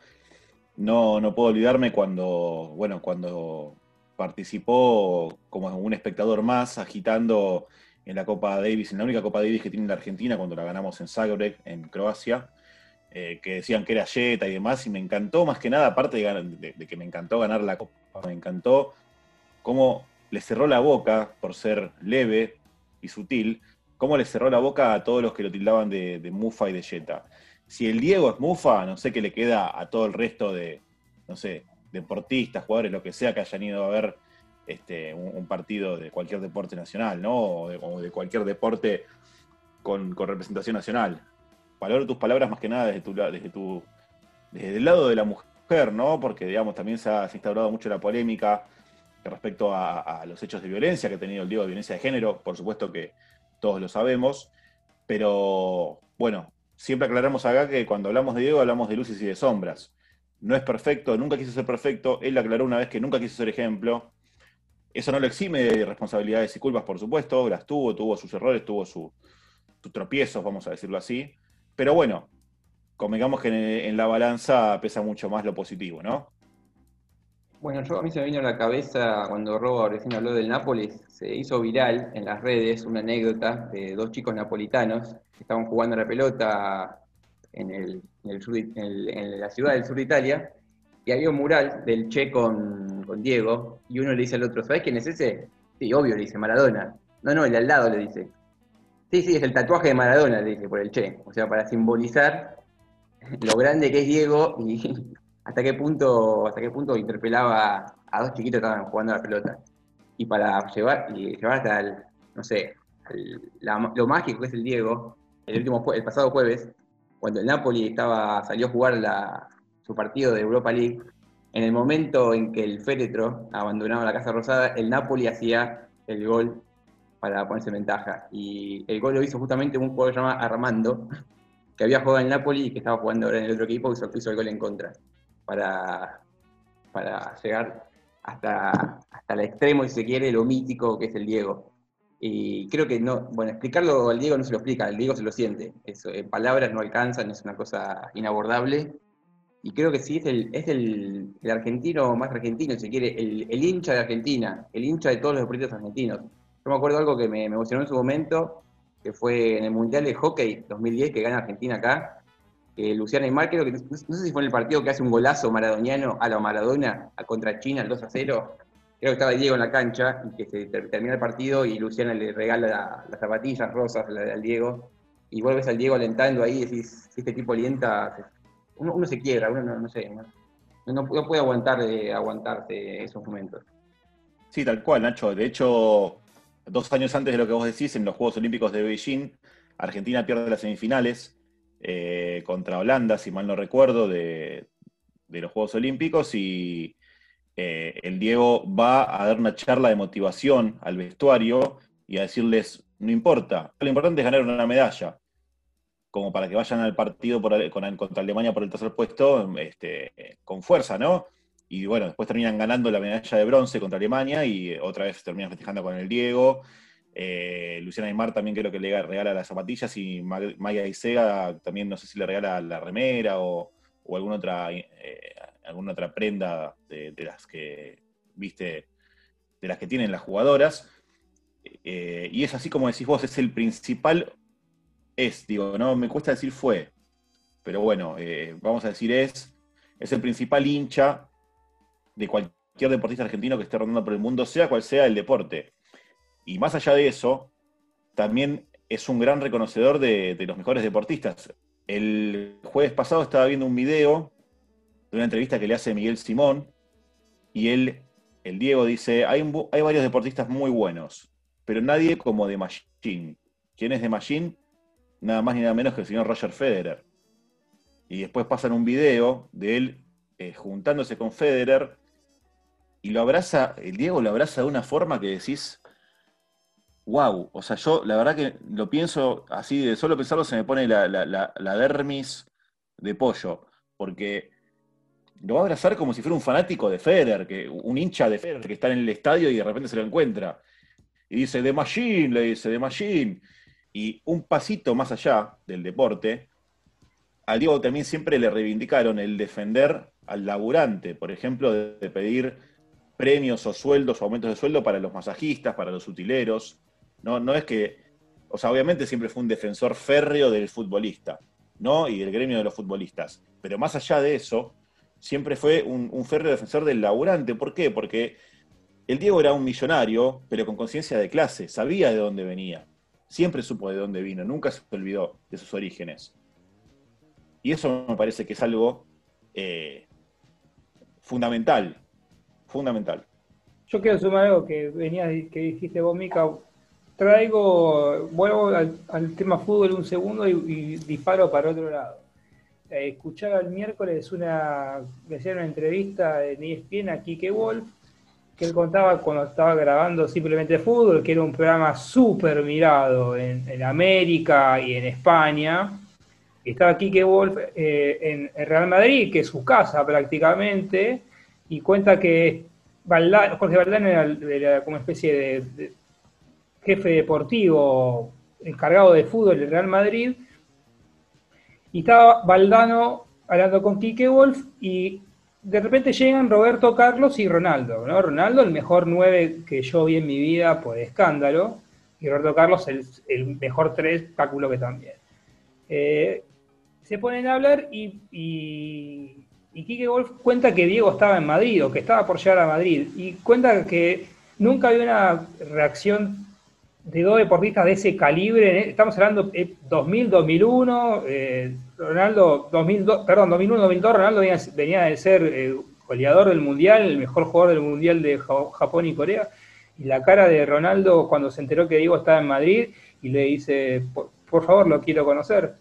No, no puedo olvidarme cuando, bueno, cuando participó como un espectador más, agitando en la Copa Davis, en la única Copa Davis que tiene la Argentina, cuando la ganamos en Zagreb, en Croacia, eh, que decían que era Jetta y demás, y me encantó más que nada, aparte de, que me encantó ganar la Copa, me encantó cómo le cerró la boca por ser leve y sutil, cómo le cerró la boca a todos los que lo tildaban de, Mufa y de Jetta si el Diego es mufa, no sé qué le queda a todo el resto de, no sé, deportistas, jugadores, lo que sea que hayan ido a ver este, un, partido de cualquier deporte nacional, ¿no? O de, cualquier deporte con, representación nacional. Valoro tus palabras más que nada desde tu, el lado de la mujer, ¿no? Porque, digamos, también se ha, instaurado mucho la polémica respecto a, a, los hechos de violencia que ha tenido el Diego de violencia de género, por supuesto que todos lo sabemos, pero bueno, siempre aclaramos acá que cuando hablamos de Diego hablamos de luces y de sombras. No es perfecto, nunca quiso ser perfecto, él aclaró una vez que nunca quiso ser ejemplo. Eso no lo exime de responsabilidades y culpas, por supuesto, las tuvo, tuvo sus errores, tuvo sus tropiezos, vamos a decirlo así. Pero bueno, convengamos que en, la balanza pesa mucho más lo positivo, ¿no? Bueno, yo a mí se me vino a la cabeza cuando Robo recién habló del Nápoles, se hizo viral en las redes una anécdota de dos chicos napolitanos que estaban jugando la pelota en, el, en, la ciudad del sur de Italia y había un mural del Che con, con, Diego y uno le dice al otro, ¿sabes quién es ese? Sí, obvio, le dice Maradona. No, no, el al lado le dice. Sí, sí, es el tatuaje de Maradona, le dice por el Che. O sea, para simbolizar lo grande que es Diego y *laughs* hasta qué punto, hasta qué punto interpelaba a dos chiquitos que estaban jugando a la pelota. Y para llevar, y llevar hasta el, no sé, lo mágico que es el Diego, el último el pasado jueves, cuando el Napoli estaba, salió a jugar su partido de Europa League, en el momento en que el féretro abandonaba la Casa Rosada, el Napoli hacía el gol para ponerse en ventaja. Y el gol lo hizo justamente un jugador llamado Armando, que había jugado en Napoli y que estaba jugando ahora en el otro equipo y hizo el gol en contra para, para llegar hasta, hasta el extremo, si se quiere, lo mítico que es el Diego. Y creo que no, bueno, explicarlo al Diego no se lo explica, al Diego se lo siente. Eso, en palabras no alcanzan, es una cosa inabordable. Y creo que sí es el, es el, argentino más argentino, si quiere, el, el, hincha de Argentina, el hincha de todos los deportistas argentinos. Yo me acuerdo algo que me, emocionó en su momento, que fue en el Mundial de Hockey 2010 que gana Argentina acá, eh, Luciana Aymar, creo que, no, sé si fue en el partido que hace un golazo maradoniano a la Maradona a contra China, el 2 a 0. Creo que estaba Diego en la cancha y que se termina el partido y Luciana le regala las zapatillas rosas al Diego. Y vuelves al Diego alentando ahí y decís, si este tipo alienta, uno, se quiebra, uno no, sé, no, puede aguantar, eh, aguantarse esos momentos. Sí, tal cual, Nacho. De hecho, dos años antes de lo que vos decís, en los Juegos Olímpicos de Beijing, Argentina pierde las semifinales eh, contra Holanda, si mal no recuerdo, de, los Juegos Olímpicos y eh, el Diego va a dar una charla de motivación al vestuario y a decirles, no importa, lo importante es ganar una medalla, como para que vayan al partido contra Alemania por el tercer puesto este, con fuerza, ¿no? Y bueno, después terminan ganando la medalla de bronce contra Alemania y otra vez terminan festejando con el Diego. Eh, Luciana Aymar también creo que le regala las zapatillas y Maya Isega también no sé si le regala la remera o, alguna otra eh, alguna otra prenda de, las que viste de las que tienen las jugadoras eh, y es así como decís vos es el principal es digo no me cuesta decir fue pero bueno vamos a decir es es el principal hincha de cualquier deportista argentino que esté rondando por el mundo sea cual sea el deporte y más allá de eso, también es un gran reconocedor de, los mejores deportistas. El jueves pasado estaba viendo un video de una entrevista que le hace Miguel Simón y él, el Diego, dice, hay, hay varios deportistas muy buenos, pero nadie como de Machine. ¿Quién es de Machine? Nada más ni nada menos que el señor Roger Federer. Y después pasan un video de él eh, juntándose con Federer y lo abraza, el Diego lo abraza de una forma que decís, wow, o sea, yo la verdad que lo pienso así, de solo pensarlo se me pone la, la dermis de pollo, porque lo va a abrazar como si fuera un fanático de Federer, que, un hincha de Federer que está en el estadio y de repente se lo encuentra. Y dice, de Machine, le dice, de Machine. Y un pasito más allá del deporte, a Diego también siempre le reivindicaron el defender al laburante, por ejemplo, de, pedir premios o sueldos o aumentos de sueldo para los masajistas, para los utileros. No, no es que, o sea, obviamente siempre fue un defensor férreo del futbolista, ¿no? Y del gremio de los futbolistas. Pero más allá de eso, siempre fue un, un férreo defensor del laburante. ¿Por qué? Porque el Diego era un millonario, pero con conciencia de clase, sabía de dónde venía. Siempre supo de dónde vino, nunca se olvidó de sus orígenes. Y eso me parece que es algo eh, fundamental, fundamental. Yo quiero sumar algo que venía que dijiste vos, Mica. Traigo, vuelvo al, tema fútbol un segundo y disparo para otro lado. Eh, escuchaba el miércoles una, me hacían una entrevista en ESPN a Kike Wolf, que él contaba cuando estaba grabando simplemente fútbol, que era un programa súper mirado en, América y en España. estaba Kike Wolf eh, en, Real Madrid, que es su casa prácticamente, y cuenta que Jorge Valdán era, como especie de jefe deportivo encargado de fútbol del Real Madrid, y estaba Valdano hablando con Quique Wolf y de repente llegan Roberto Carlos y Ronaldo. ¿no? Ronaldo, el mejor 9 que yo vi en mi vida por escándalo, y Roberto Carlos, el, el mejor 3, cáculo que también. Eh, se ponen a hablar y, y, Quique Wolf cuenta que Diego estaba en Madrid o que estaba por llegar a Madrid y cuenta que nunca había una reacción de dos deportistas de ese calibre, estamos hablando de 2000, 2001, eh, Ronaldo, 2002, perdón, 2001, 2002, Ronaldo venía, de ser eh, goleador del Mundial, el mejor jugador del Mundial de Japón y Corea, y la cara de Ronaldo cuando se enteró que Diego estaba en Madrid y le dice, por, favor, lo quiero conocer.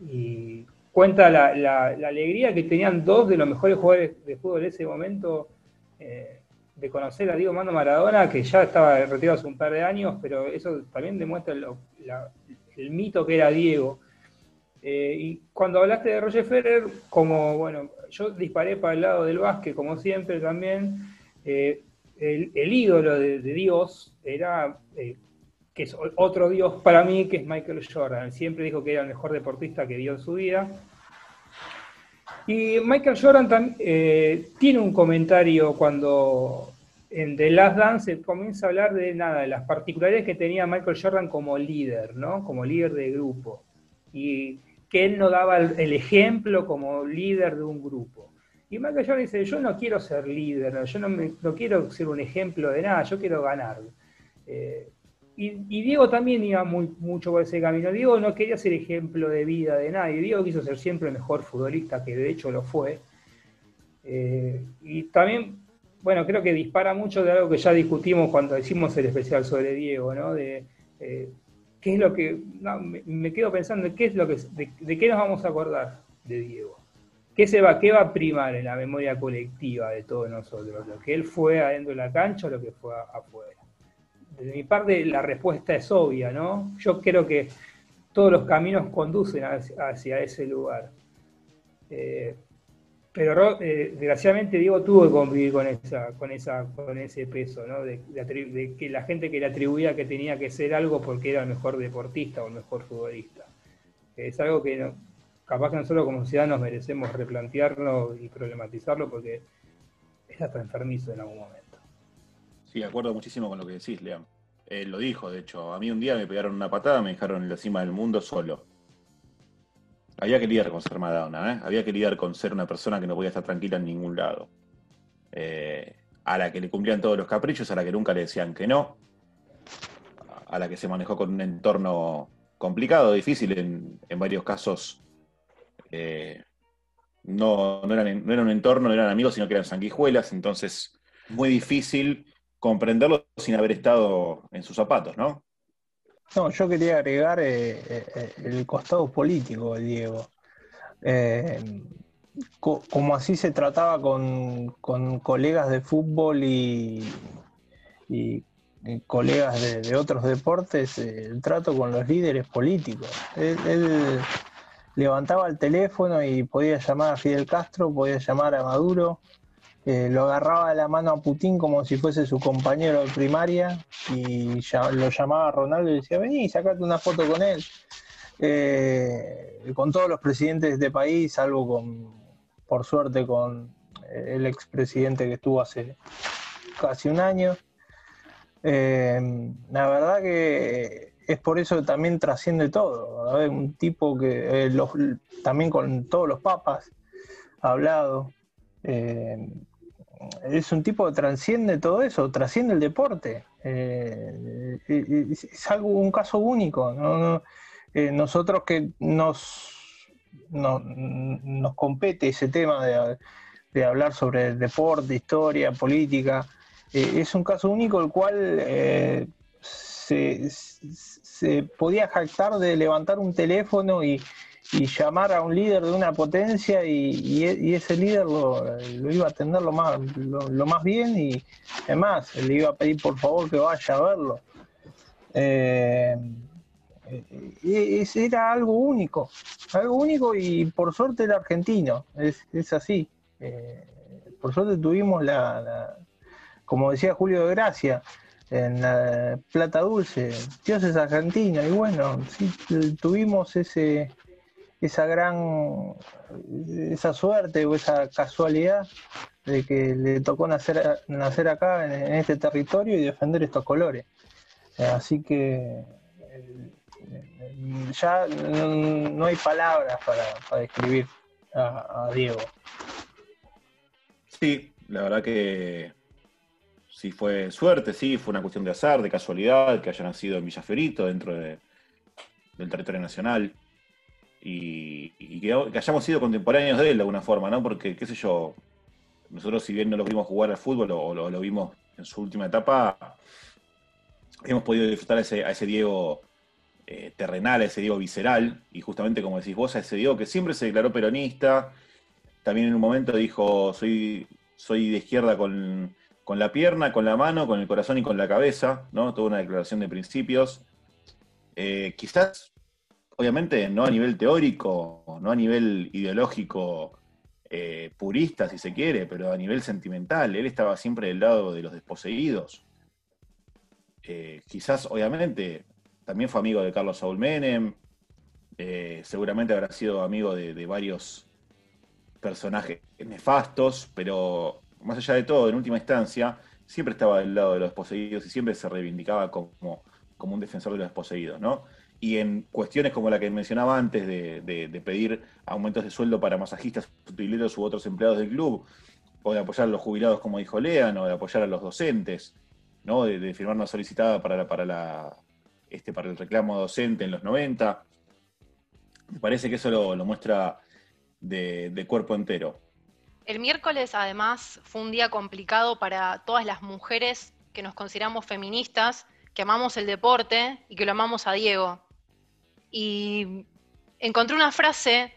Y cuenta la, alegría que tenían dos de los mejores jugadores de fútbol en ese momento. Eh, de conocer a Diego Mando Maradona, que ya estaba retirado hace un par de años, pero eso también demuestra el mito que era Diego. Eh, y cuando hablaste de Roger Federer, como, bueno, yo disparé para el lado del básquet, como siempre también, eh, el, ídolo de, Dios era, eh, que es otro Dios para mí, que es Michael Jordan. Siempre dijo que era el mejor deportista que dio en su vida. Y Michael Jordan tiene un comentario cuando en The Last Dance comienza a hablar de nada, de las particularidades que tenía Michael Jordan como líder, ¿no? Como líder de grupo. Y que él no daba el, ejemplo como líder de un grupo. Y Michael dice, yo no quiero ser líder, yo no, quiero ser un ejemplo de nada, yo quiero ganar. Eh, y, Diego también iba muy, mucho por ese camino. Diego no quería ser ejemplo de vida de nadie. Diego quiso ser siempre el mejor futbolista, que de hecho lo fue. Eh, y también bueno, creo que dispara mucho de algo que ya discutimos cuando hicimos el especial sobre Diego, ¿no? Eh, qué es lo que. me, quedo pensando qué es lo que. De, qué nos vamos a acordar de Diego. ¿Qué, se va, ¿Qué va a primar en la memoria colectiva de todos nosotros? ¿Lo que él fue adentro de la cancha o lo que fue afuera? De mi parte, la respuesta es obvia, ¿no? Yo creo que todos los caminos conducen hacia, ese lugar. Eh, pero eh, desgraciadamente Diego tuvo que convivir con esa, con esa, con ese peso, ¿no? De, que la gente que le atribuía que tenía que ser algo porque era el mejor deportista o el mejor futbolista. Es algo que capaz que nosotros como ciudadanos merecemos replantearlo y problematizarlo porque es hasta enfermizo en algún momento. Sí, de acuerdo muchísimo con lo que decís, León. Él lo dijo, de hecho. A mí un día me pegaron una patada, me dejaron en la cima del mundo solo había que lidiar con ser Madonna, ¿eh? había que lidiar con ser una persona que no podía estar tranquila en ningún lado. Eh, a la que le cumplían todos los caprichos, a la que nunca le decían que no, a la que se manejó con un entorno complicado, difícil, en, varios casos eh, no, no, eran, no, era un entorno, no eran amigos, sino que eran sanguijuelas, entonces muy difícil comprenderlo sin haber estado en sus zapatos, ¿no? No, yo quería agregar eh, eh, el costado político de Diego. Eh, como así se trataba con, colegas de fútbol y, colegas de, otros deportes, el trato con los líderes políticos. Él, levantaba el teléfono y podía llamar a Fidel Castro, podía llamar a Maduro, lo agarraba de la mano a Putin como si fuese su compañero de primaria y lo llamaba a Ronaldo y decía, vení, sacate una foto con él. Eh, con todos los presidentes de país, salvo con, por suerte, con el expresidente que estuvo hace casi un año. Eh, la verdad que es por eso también trasciende todo. Un tipo que eh, también con todos los papas ha hablado es un tipo que trasciende todo eso, trasciende el deporte. Eh, es algo, un caso único. Eh, nosotros que nos, nos compete ese tema de, hablar sobre deporte, historia, política, eh, es un caso único el cual se, se podía jactar de levantar un teléfono y, y llamar a un líder de una potencia y, ese líder lo, iba a atender lo más, lo, más bien y además le iba a pedir por favor que vaya a verlo. Eh, era algo único, algo único y por suerte el argentino, es, así. Eh, por suerte tuvimos la, como decía Julio de Gracia, en la Plata Dulce, Dios es argentino y bueno, sí, tuvimos ese esa gran, esa suerte o esa casualidad de que le tocó nacer, nacer acá en, este territorio y defender estos colores. Eh, así que eh, ya no, hay palabras para, describir a, Diego. Sí, la verdad que sí fue suerte, sí, fue una cuestión de azar, de casualidad, que haya nacido en Villafiorito, dentro de, del territorio nacional y, que, hayamos sido contemporáneos de él de alguna forma, ¿no? Porque, qué sé yo, nosotros si bien no lo vimos jugar al fútbol o lo, vimos en su última etapa, hemos podido disfrutar a ese, Diego eh, terrenal, a ese Diego visceral, y justamente como decís vos, a ese Diego que siempre se declaró peronista, también en un momento dijo, soy, soy de izquierda con, con la pierna, con la mano, con el corazón y con la cabeza, ¿no? Toda una declaración de principios. Eh, quizás obviamente no a nivel teórico, no a nivel ideológico eh, purista, si se quiere, pero a nivel sentimental. Él estaba siempre del lado de los desposeídos. Eh, quizás, obviamente, también fue amigo de Carlos Saúl Menem, eh, seguramente habrá sido amigo de, varios personajes nefastos, pero más allá de todo, en última instancia, siempre estaba del lado de los desposeídos y siempre se reivindicaba como, como un defensor de los desposeídos, ¿no? Y en cuestiones como la que mencionaba antes de, pedir aumentos de sueldo para masajistas, utileros u otros empleados del club, o de apoyar a los jubilados como dijo Lean, o de apoyar a los docentes, ¿no? de, firmar una solicitada para, para, la, este, para el reclamo docente en los 90. Me parece que eso lo, muestra de cuerpo entero. El miércoles además fue un día complicado para todas las mujeres que nos consideramos feministas, que amamos el deporte y que lo amamos a Diego y encontré una frase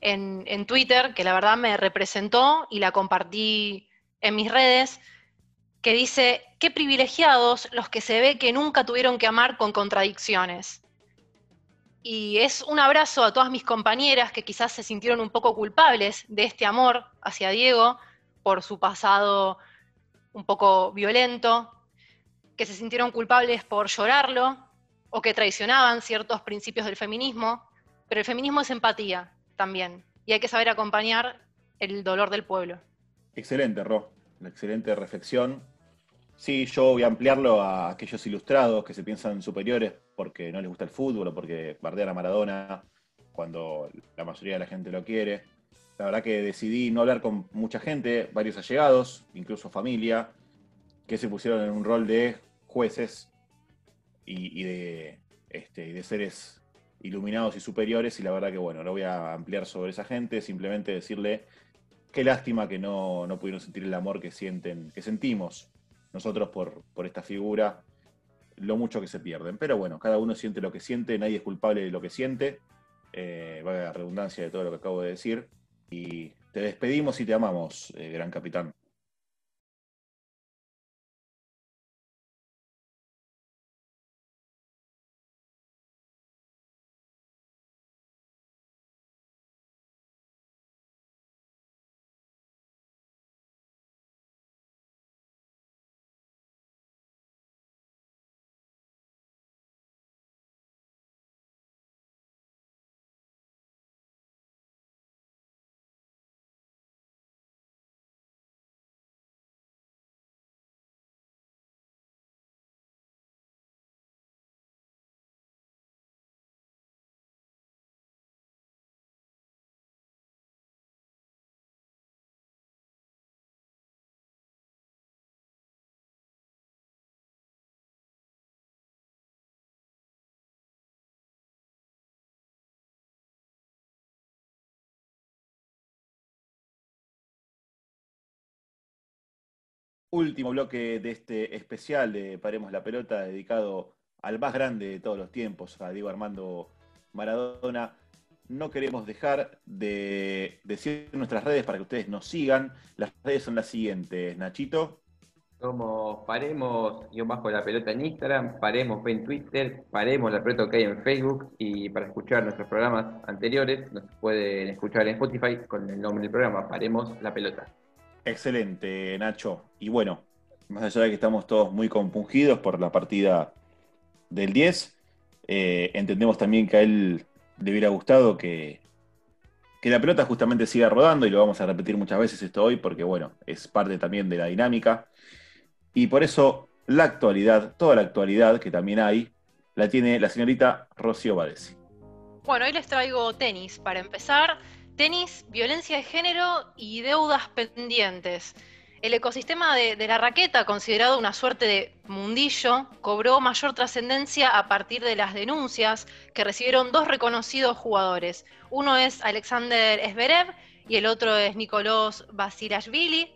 en, Twitter que la verdad me representó y la compartí en mis redes, que dice, qué privilegiados los que se ve que nunca tuvieron que amar con contradicciones. Y es un abrazo a todas mis compañeras que quizás se sintieron un poco culpables de este amor hacia Diego por su pasado un poco violento, que se sintieron culpables por llorarlo, o que traicionaban ciertos principios del feminismo, pero el feminismo es empatía también, y hay que saber acompañar el dolor del pueblo. Excelente, Ro, una excelente reflexión. Sí, yo voy a ampliarlo a aquellos ilustrados que se piensan superiores porque no les gusta el fútbol o porque bardean a Maradona cuando la mayoría de la gente lo quiere. La verdad que decidí no hablar con mucha gente, varios allegados, incluso familia, que se pusieron en un rol de jueces y, de, este, de seres iluminados y superiores, y la verdad que bueno, no voy a ampliar sobre esa gente, simplemente decirle qué lástima que no, pudieron sentir el amor que sienten, que sentimos nosotros por, por esta figura. lo mucho que se pierden. Pero bueno, cada uno siente lo que siente, nadie es culpable de lo que siente. Eh, va a la redundancia de todo lo que acabo de decir. Y te despedimos y te amamos, eh, gran capitán. Último bloque de este especial de Paremos la Pelota, dedicado al más grande de todos los tiempos, a Diego Armando Maradona. No queremos dejar de decir nuestras redes para que ustedes nos sigan. Las redes son las siguientes, Nachito. Somos Paremos, yo bajo la pelota en Instagram, Paremos en Twitter, Paremos la pelota que hay en Facebook y para escuchar nuestros programas anteriores nos pueden escuchar en Spotify con el nombre del programa, Paremos la pelota. Excelente, Nacho. Y bueno, más allá de que estamos todos muy compungidos por la partida del 10, eh, entendemos también que a él le hubiera gustado que, que la pelota justamente siga rodando y lo vamos a repetir muchas veces esto hoy porque bueno, es parte también de la dinámica. Y por eso la actualidad, toda la actualidad que también hay, la tiene la señorita Rocío Badesi. Bueno, hoy les traigo tenis para empezar tenis, violencia de género y deudas pendientes. El ecosistema de, la raqueta, considerado una suerte de mundillo, cobró mayor trascendencia a partir de las denuncias que recibieron dos reconocidos jugadores. Uno es Alexander Esberev y el otro es Nicolás Basilashvili.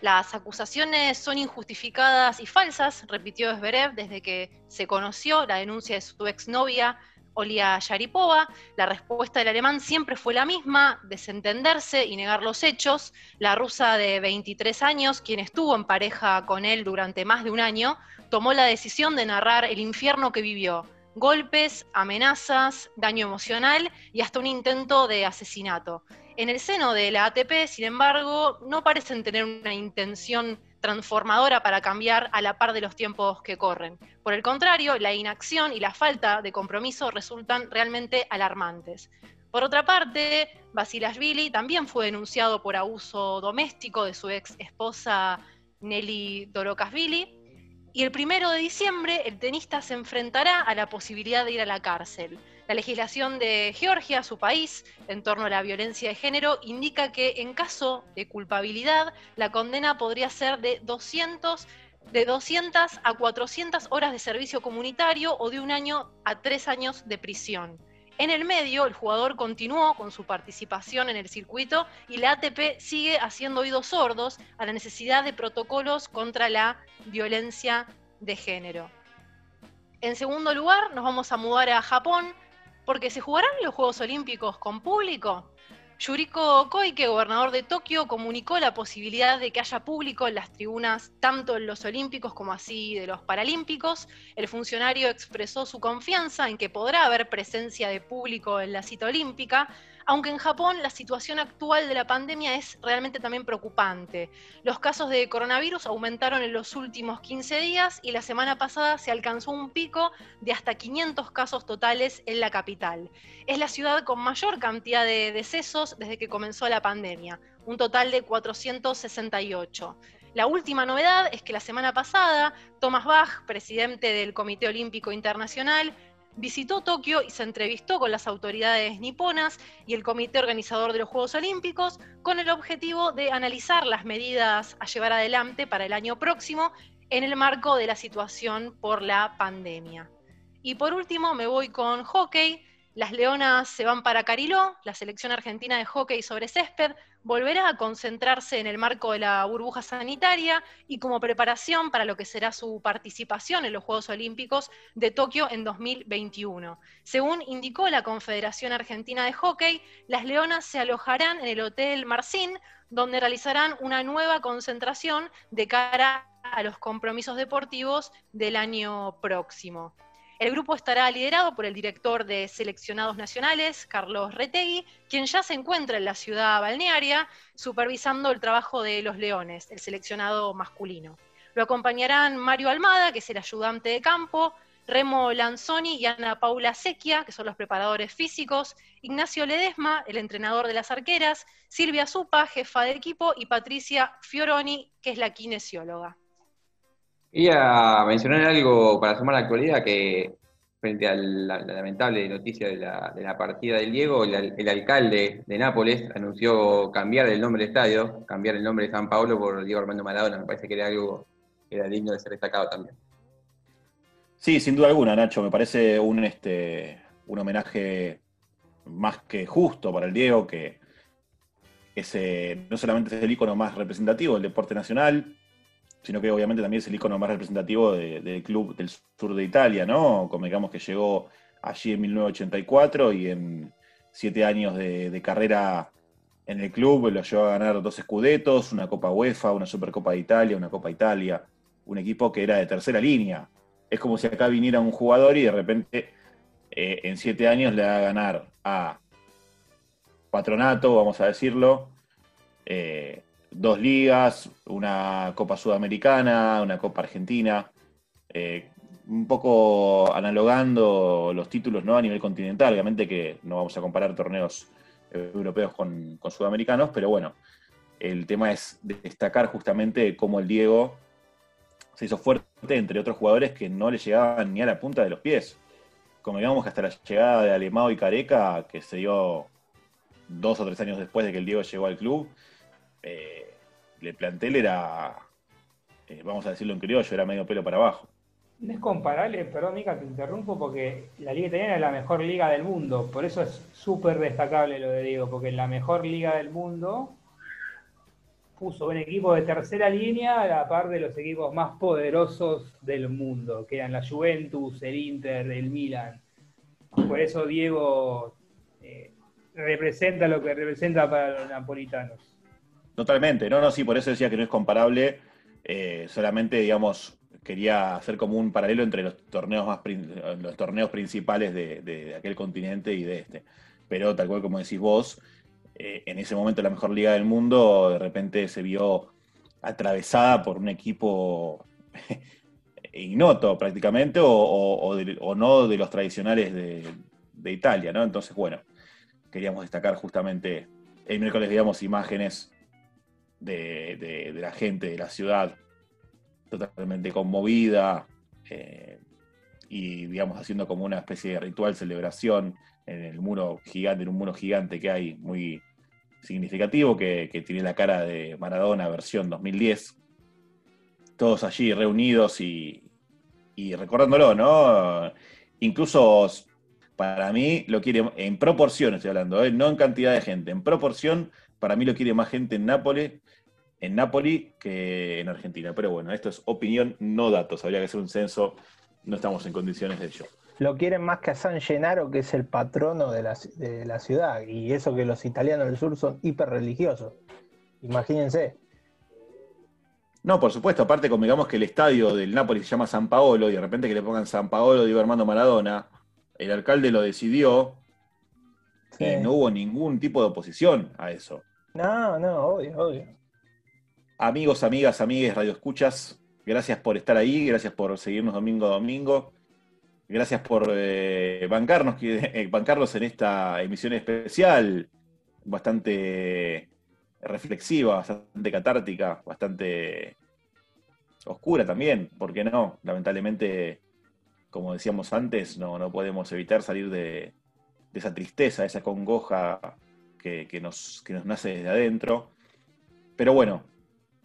Las acusaciones son injustificadas y falsas, repitió Esberev desde que se conoció la denuncia de su exnovia Olia Yaripova. La respuesta del alemán siempre fue la misma, desentenderse y negar los hechos. La rusa de 23 años, quien estuvo en pareja con él durante más de un año, tomó la decisión de narrar el infierno que vivió. Golpes, amenazas, daño emocional y hasta un intento de asesinato. En el seno de la ATP, sin embargo, no parecen tener una intención transformadora para cambiar a la par de los tiempos que corren. Por el contrario, la inacción y la falta de compromiso resultan realmente alarmantes. Por otra parte, Basilashvili también fue denunciado por abuso doméstico de su ex esposa Nelly Dorokashvili. Y el primero de diciembre, el tenista se enfrentará a la posibilidad de ir a la cárcel. La legislación de Georgia, su país, en torno a la violencia de género, indica que en caso de culpabilidad, la condena podría ser de 200, de 200 a 400 horas de servicio comunitario o de un año a tres años de prisión. En el medio, el jugador continuó con su participación en el circuito y la ATP sigue haciendo oídos sordos a la necesidad de protocolos contra la violencia de género. En segundo lugar, nos vamos a mudar a Japón, porque se jugarán los Juegos Olímpicos con público. Yuriko Koike, gobernador de Tokio, comunicó la posibilidad de que haya público en las tribunas tanto en los Olímpicos como así de los Paralímpicos. El funcionario expresó su confianza en que podrá haber presencia de público en la cita olímpica, aunque en Japón la situación actual de la pandemia es realmente también preocupante. Los casos de coronavirus aumentaron en los últimos 15 días y la semana pasada se alcanzó un pico de hasta 500 casos totales en la capital. Es la ciudad con mayor cantidad de decesos desde que comenzó la pandemia, un total de 468. La última novedad es que la semana pasada, Thomas Bach, presidente del Comité Olímpico Internacional, visitó Tokio y se entrevistó con las autoridades niponas y el comité organizador de los Juegos Olímpicos con el objetivo de analizar las medidas a llevar adelante para el año próximo en el marco de la situación por la pandemia. Y por último me voy con hockey. Las Leonas se van para Cariló, la selección argentina de hockey sobre césped volverá a concentrarse en el marco de la burbuja sanitaria y como preparación para lo que será su participación en los Juegos Olímpicos de Tokio en 2021. Según indicó la Confederación Argentina de Hockey, las Leonas se alojarán en el Hotel Marcín, donde realizarán una nueva concentración de cara a los compromisos deportivos del año próximo. El grupo estará liderado por el director de seleccionados nacionales, Carlos Retegui, quien ya se encuentra en la ciudad balnearia supervisando el trabajo de los Leones, el seleccionado masculino. Lo acompañarán Mario Almada, que es el ayudante de campo, Remo Lanzoni y Ana Paula Sequia, que son los preparadores físicos, Ignacio Ledesma, el entrenador de las arqueras, Silvia Zupa, jefa de equipo, y Patricia Fioroni, que es la kinesióloga. Quería mencionar algo para sumar la actualidad que frente a la, lamentable noticia de la, partida del Diego, el, alcalde de Nápoles anunció cambiar el nombre del estadio, cambiar el nombre de San Paolo por Diego Armando Maradona. Me parece que era algo que era digno de ser destacado también. Sí, sin duda alguna, Nacho. Me parece un, este, un homenaje más que justo para el Diego, que no solamente es el ícono más representativo del deporte nacional, sino que obviamente también es el icono más representativo del club del sur de Italia, ¿no? Como digamos que llegó allí en 1984 y en siete años de, carrera en el club lo llevó a ganar dos escudetos, una Copa UEFA, una Supercopa de Italia, una Copa Italia, un equipo que era de tercera línea. Es como si acá viniera un jugador y de repente eh, en siete años le va a ganar a Patronato, vamos a decirlo, eh, dos ligas, una Copa Sudamericana, una Copa Argentina, eh, un poco analogando los títulos ¿no? a nivel continental, obviamente que no vamos a comparar torneos europeos con, sudamericanos, pero bueno, el tema es destacar justamente cómo el Diego se hizo fuerte entre otros jugadores que no le llegaban ni a la punta de los pies. Como digamos que hasta la llegada de Alemão y Careca, que se dio dos o tres años después de que el Diego llegó al club, eh, el plantel era, eh, vamos a decirlo en criollo, era medio pelo para abajo. No es comparable, perdón Mica, te interrumpo, porque la liga italiana es la mejor liga del mundo, por eso es súper destacable lo de Diego, porque en la mejor liga del mundo puso un equipo de tercera línea a la par de los equipos más poderosos del mundo, que eran la Juventus, el Inter, el Milan. Por eso Diego eh, representa lo que representa para los napolitanos. Totalmente, no, no, sí, por eso decía que no es comparable. Eh, solamente, digamos, quería hacer como un paralelo entre los torneos más los torneos principales de, aquel continente y de este. Pero tal cual como decís vos, eh, en ese momento la mejor liga del mundo de repente se vio atravesada por un equipo *laughs* ignoto prácticamente o, no de los tradicionales de, de, Italia, ¿no? Entonces, bueno, queríamos destacar justamente el miércoles, digamos, imágenes de, la gente de la ciudad, totalmente conmovida eh, y, digamos, haciendo como una especie de ritual celebración en el muro gigante, en un muro gigante que hay muy significativo, que, tiene la cara de Maradona versión 2010. Todos allí reunidos y, recordándolo, ¿no? Incluso para mí lo quiere, en proporción estoy hablando, ¿eh? no en cantidad de gente, en proporción, para mí lo quiere más gente en Nápoles en que en Argentina. Pero bueno, esto es opinión, no datos. Habría que hacer un censo, no estamos en condiciones de ello. Lo quieren más que a San Gennaro, que es el patrono de la, de la ciudad. Y eso que los italianos del sur son hiper religiosos. Imagínense. No, por supuesto, aparte como digamos que el estadio del Napoli se llama San Paolo y de repente que le pongan San Paolo, digo Armando Maradona, el alcalde lo decidió y no hubo ningún tipo de oposición a eso. No, no, obvio, obvio. Amigos, amigas, amigues, Radio Escuchas, gracias por estar ahí, gracias por seguirnos domingo a domingo, gracias por eh, bancarnos, *laughs* eh, en esta emisión especial, bastante reflexiva, bastante catártica, bastante oscura también, ¿por qué no? Lamentablemente, como decíamos antes, no, no podemos evitar salir de, esa tristeza, esa congoja que, nos, que nos nace desde adentro. Pero bueno,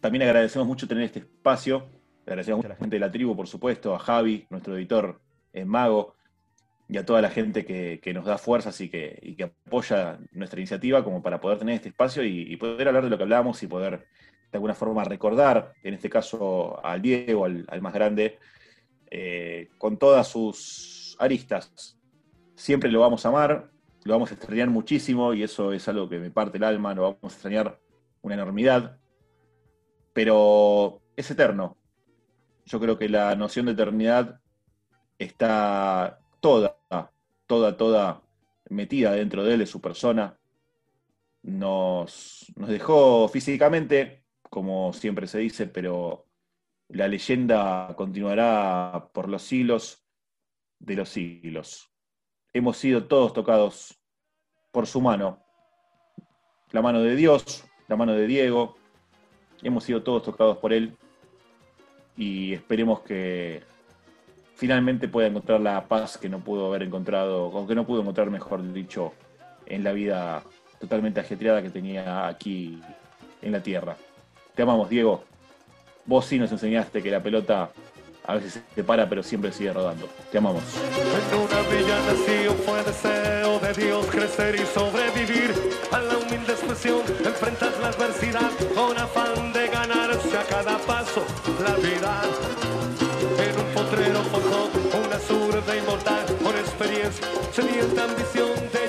también agradecemos mucho tener este espacio. agradecemos mucho a la gente de la tribu, por supuesto, a Javi, nuestro editor en Mago. y a toda la gente que, nos da fuerzas y que, que, apoya nuestra iniciativa como para poder tener este espacio y, poder hablar de lo que hablamos y poder de alguna forma recordar, en este caso al Diego, al, más grande, eh, con todas sus aristas. Siempre lo vamos a amar, lo vamos a extrañar muchísimo y eso es algo que me parte el alma, lo vamos a extrañar una enormidad, pero es eterno. Yo creo que la noción de eternidad está toda, toda, toda metida dentro de él, de su persona. Nos, nos dejó físicamente, como siempre se dice, pero la leyenda continuará por los siglos de los siglos. Hemos sido todos tocados por su mano, la mano de Dios, la mano de Diego, hemos sido todos tocados por él y esperemos que finalmente pueda encontrar la paz que no pudo haber encontrado, o que no pudo encontrar, mejor dicho, en la vida totalmente ajetreada que tenía aquí en la tierra. Te amamos, Diego. Vos sí nos enseñaste que la pelota a veces se para, pero siempre sigue rodando. Te amamos. En una villa nació fue deseo de Dios crecer y sobrevivir a la humilde expresión. Enfrentas la adversidad con afán de ganarse a cada paso la vida en un potrero forjó una zurda inmortal con experiencia, sedienta ambición de